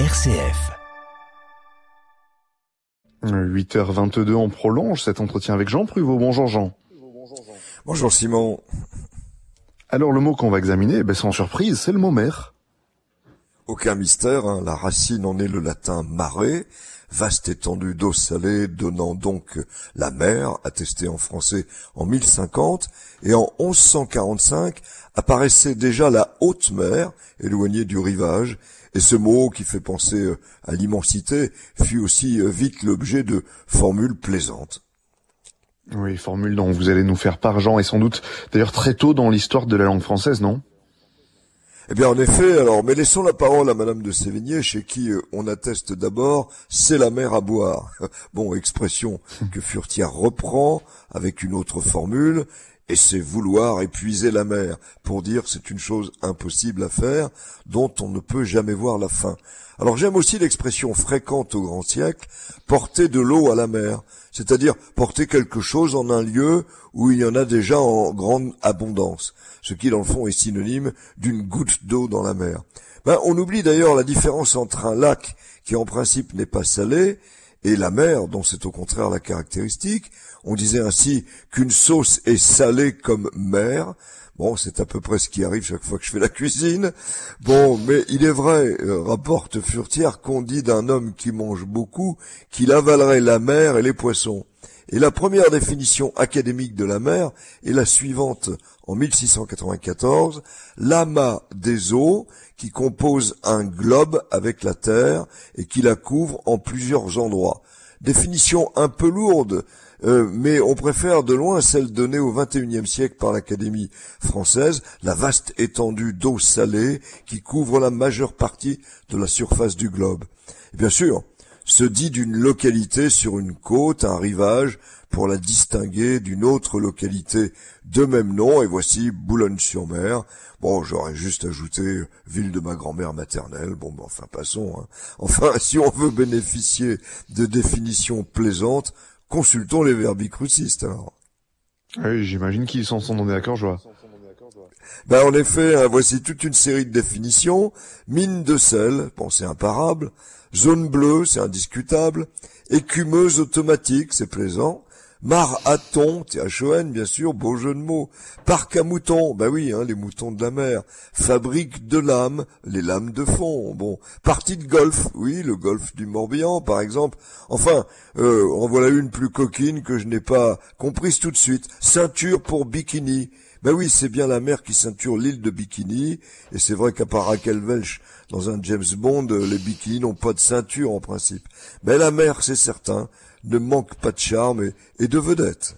RCF. 8h22, on prolonge cet entretien avec Jean Pruvot. Bonjour Jean. Bonjour Simon. Alors le mot qu'on va examiner, ben, sans surprise, c'est le mot mer. Aucun mystère, hein, la racine en est le latin mare, vaste étendue d'eau salée donnant donc la mer, attestée en français en 1050, et en 1145 apparaissait déjà la haute mer, éloignée du rivage, et ce mot qui fait penser euh, à l'immensité fut aussi euh, vite l'objet de formules plaisantes. Oui, formule dont vous allez nous faire part, Jean, et sans doute d'ailleurs très tôt dans l'histoire de la langue française, non? Eh bien, en effet, alors, mais laissons la parole à Madame de Sévigné, chez qui euh, on atteste d'abord, c'est la mer à boire. Bon, expression que Furtière reprend avec une autre formule, et c'est vouloir épuiser la mer, pour dire c'est une chose impossible à faire, dont on ne peut jamais voir la fin. Alors j'aime aussi l'expression fréquente au grand siècle, porter de l'eau à la mer, c'est-à-dire porter quelque chose en un lieu où il y en a déjà en grande abondance, ce qui dans le fond est synonyme d'une goutte d'eau dans la mer. Ben, on oublie d'ailleurs la différence entre un lac qui en principe n'est pas salé et la mer, dont c'est au contraire la caractéristique. On disait ainsi qu'une sauce est salée comme mer. Bon, c'est à peu près ce qui arrive chaque fois que je fais la cuisine. Bon, mais il est vrai, euh, rapporte Furtière, qu'on dit d'un homme qui mange beaucoup qu'il avalerait la mer et les poissons. Et la première définition académique de la mer est la suivante en 1694, l'amas des eaux qui compose un globe avec la terre et qui la couvre en plusieurs endroits. Définition un peu lourde, euh, mais on préfère de loin celle donnée au XXIe siècle par l'Académie française, la vaste étendue d'eau salée qui couvre la majeure partie de la surface du globe. Bien sûr, se dit d'une localité sur une côte, un rivage, pour la distinguer d'une autre localité de même nom, et voici Boulogne-sur-Mer. Bon, j'aurais juste ajouté ville de ma grand-mère maternelle, bon, ben, enfin, passons. Hein. Enfin, si on veut bénéficier de définitions plaisantes, consultons les verbicrucistes, alors. Oui, j'imagine qu'ils s'en sont donnés d'accord, je vois. Ben, en effet, hein, voici toute une série de définitions. Mine de sel, pensée imparable. Zone bleue, c'est indiscutable. Écumeuse automatique, c'est plaisant. Marathon, T-H-O-N, bien sûr, beau jeu de mots. Parc à moutons, bah oui, hein, les moutons de la mer. Fabrique de lames, les lames de fond. Bon, partie de golf, oui, le golf du Morbihan, par exemple. Enfin, euh, en voilà une plus coquine que je n'ai pas comprise tout de suite. Ceinture pour bikini. Ben oui, c'est bien la mer qui ceinture l'île de Bikini, et c'est vrai qu'à part Raquel Welch, dans un James Bond, les bikinis n'ont pas de ceinture en principe. Mais la mer, c'est certain, ne manque pas de charme et, de vedette.